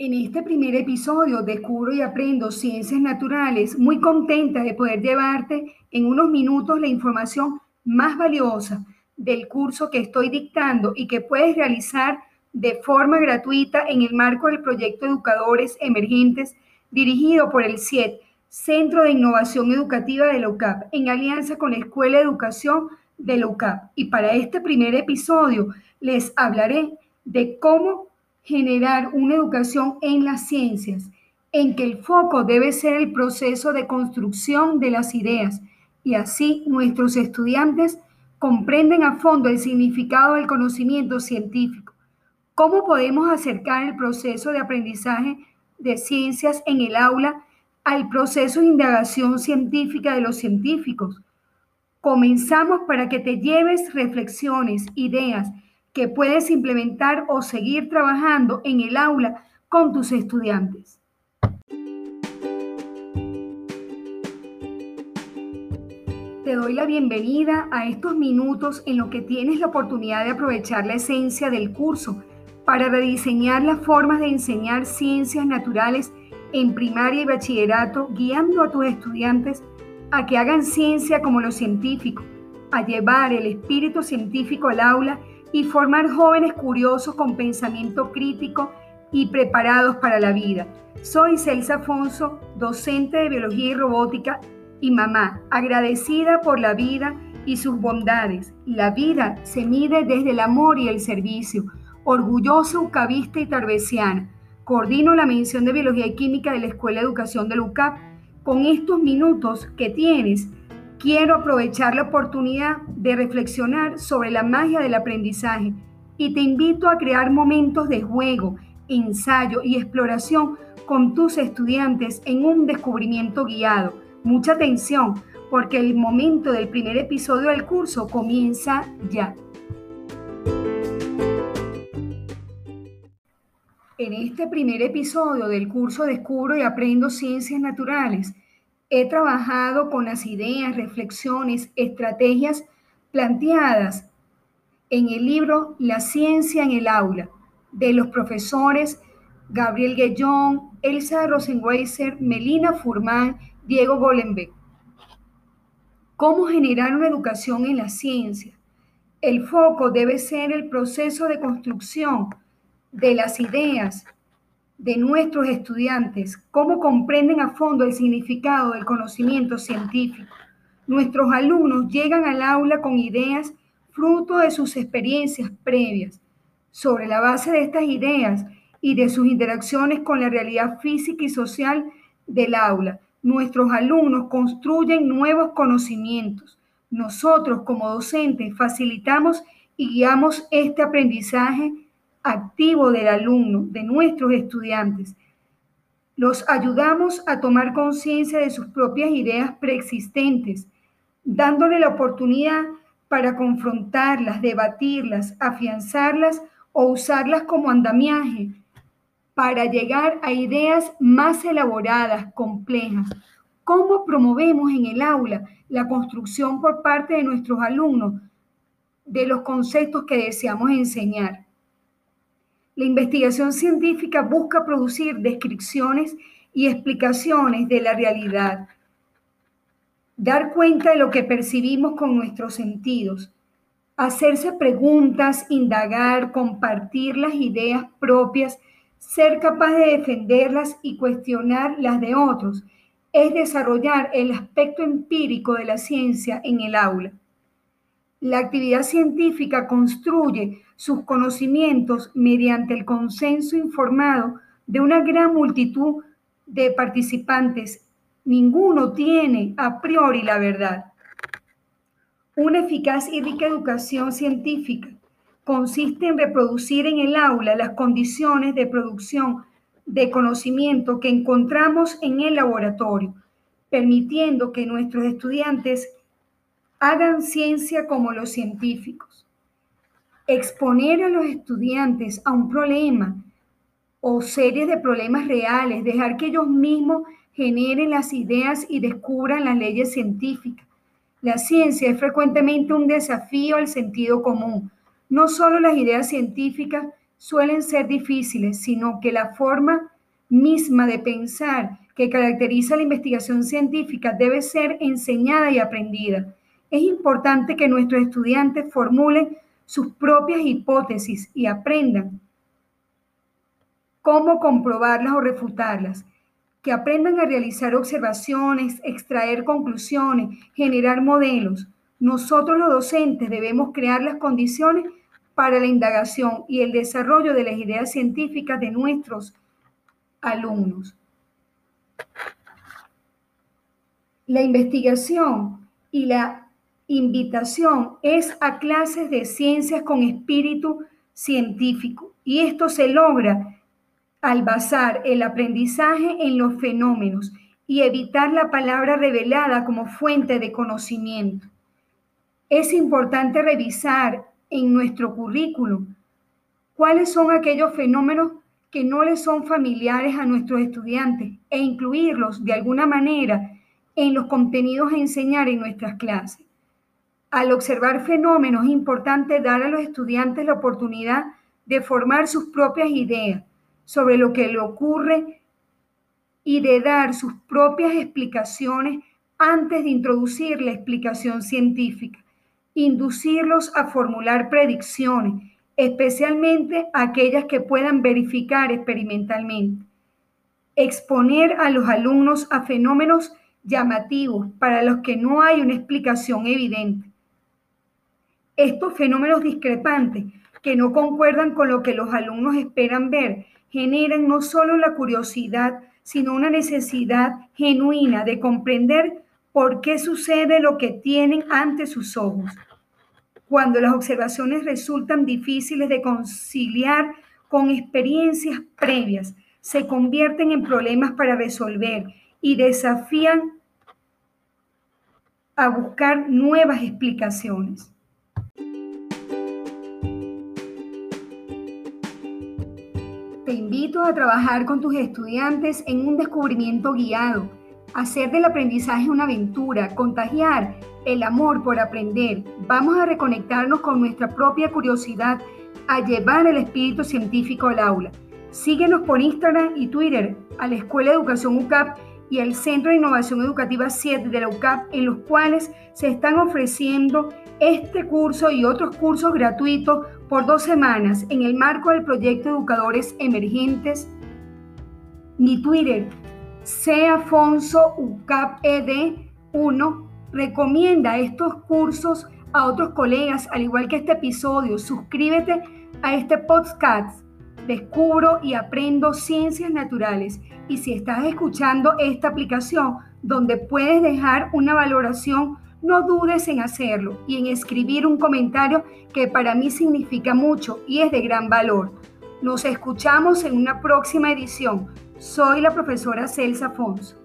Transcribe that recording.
En este primer episodio Descubro y Aprendo Ciencias Naturales, muy contenta de poder llevarte en unos minutos la información más valiosa del curso que estoy dictando y que puedes realizar de forma gratuita en el marco del proyecto Educadores Emergentes dirigido por el CIET, Centro de Innovación Educativa de la UCAP, en alianza con la Escuela de Educación de la UCAP. Y para este primer episodio les hablaré de cómo generar una educación en las ciencias, en que el foco debe ser el proceso de construcción de las ideas y así nuestros estudiantes comprenden a fondo el significado del conocimiento científico. ¿Cómo podemos acercar el proceso de aprendizaje de ciencias en el aula al proceso de indagación científica de los científicos? Comenzamos para que te lleves reflexiones, ideas, que puedes implementar o seguir trabajando en el aula con tus estudiantes. Te doy la bienvenida a estos minutos en los que tienes la oportunidad de aprovechar la esencia del curso para rediseñar las formas de enseñar ciencias naturales en primaria y bachillerato, guiando a tus estudiantes a que hagan ciencia como los científicos, a llevar el espíritu científico al aula y formar jóvenes curiosos con pensamiento crítico y preparados para la vida. Soy Celsa Afonso, docente de biología y robótica y mamá, agradecida por la vida y sus bondades. La vida se mide desde el amor y el servicio. Orgullosa ucavista y tarbesiana. Coordino la mención de biología y química de la Escuela de Educación de UCAP. Con estos minutos que tienes, quiero aprovechar la oportunidad de reflexionar sobre la magia del aprendizaje y te invito a crear momentos de juego, ensayo y exploración con tus estudiantes en un descubrimiento guiado. Mucha atención porque el momento del primer episodio del curso comienza ya. En este primer episodio del curso Descubro y Aprendo Ciencias Naturales, He trabajado con las ideas, reflexiones, estrategias planteadas en el libro La ciencia en el aula de los profesores Gabriel Guellón, Elsa Rosenweiser, Melina Furman, Diego Golenbeck. ¿Cómo generar una educación en la ciencia? El foco debe ser el proceso de construcción de las ideas, de nuestros estudiantes, cómo comprenden a fondo el significado del conocimiento científico. Nuestros alumnos llegan al aula con ideas fruto de sus experiencias previas. Sobre la base de estas ideas y de sus interacciones con la realidad física y social del aula, nuestros alumnos construyen nuevos conocimientos. Nosotros como docentes facilitamos y guiamos este aprendizaje activo del alumno, de nuestros estudiantes. Los ayudamos a tomar conciencia de sus propias ideas preexistentes, dándole la oportunidad para confrontarlas, debatirlas, afianzarlas o usarlas como andamiaje para llegar a ideas más elaboradas, complejas. ¿Cómo promovemos en el aula la construcción por parte de nuestros alumnos de los conceptos que deseamos enseñar? La investigación científica busca producir descripciones y explicaciones de la realidad, dar cuenta de lo que percibimos con nuestros sentidos, hacerse preguntas, indagar, compartir las ideas propias, ser capaz de defenderlas y cuestionar las de otros, es desarrollar el aspecto empírico de la ciencia en el aula. La actividad científica construye sus conocimientos mediante el consenso informado de una gran multitud de participantes. Ninguno tiene a priori la verdad. Una eficaz y rica educación científica consiste en reproducir en el aula las condiciones de producción de conocimiento que encontramos en el laboratorio, permitiendo que nuestros estudiantes Hagan ciencia como los científicos. Exponer a los estudiantes a un problema o series de problemas reales, dejar que ellos mismos generen las ideas y descubran las leyes científicas. La ciencia es frecuentemente un desafío al sentido común. No solo las ideas científicas suelen ser difíciles, sino que la forma misma de pensar que caracteriza la investigación científica debe ser enseñada y aprendida. Es importante que nuestros estudiantes formulen sus propias hipótesis y aprendan cómo comprobarlas o refutarlas, que aprendan a realizar observaciones, extraer conclusiones, generar modelos. Nosotros los docentes debemos crear las condiciones para la indagación y el desarrollo de las ideas científicas de nuestros alumnos. La investigación y la invitación es a clases de ciencias con espíritu científico y esto se logra al basar el aprendizaje en los fenómenos y evitar la palabra revelada como fuente de conocimiento. Es importante revisar en nuestro currículum cuáles son aquellos fenómenos que no les son familiares a nuestros estudiantes e incluirlos de alguna manera en los contenidos a enseñar en nuestras clases. Al observar fenómenos es importante dar a los estudiantes la oportunidad de formar sus propias ideas sobre lo que le ocurre y de dar sus propias explicaciones antes de introducir la explicación científica inducirlos a formular predicciones, especialmente aquellas que puedan verificar experimentalmente. Exponer a los alumnos a fenómenos llamativos para los que no hay una explicación evidente. Estos fenómenos discrepantes que no concuerdan con lo que los alumnos esperan ver generan no solo la curiosidad, sino una necesidad genuina de comprender por qué sucede lo que tienen ante sus ojos cuando las observaciones resultan difíciles de conciliar con experiencias previas, se convierten en problemas para resolver y desafían a buscar nuevas explicaciones. Invito a trabajar con tus estudiantes en un descubrimiento guiado, hacer del aprendizaje una aventura, contagiar el amor por aprender. Vamos a reconectarnos con nuestra propia curiosidad, a llevar el espíritu científico al aula. Síguenos por Instagram y Twitter a la Escuela de Educación UCAP y al Centro de Innovación Educativa 7 de la UCAP, en los cuales se están ofreciendo este curso y otros cursos gratuitos por dos semanas en el marco del proyecto Educadores Emergentes. Mi Twitter, Afonso UCAP ED 1 Recomienda estos cursos a otros colegas, al igual que este episodio. Suscríbete a este podcast. Descubro y aprendo ciencias naturales. Y si estás escuchando esta aplicación donde puedes dejar una valoración, no dudes en hacerlo y en escribir un comentario que para mí significa mucho y es de gran valor. Nos escuchamos en una próxima edición. Soy la profesora Celsa Afonso.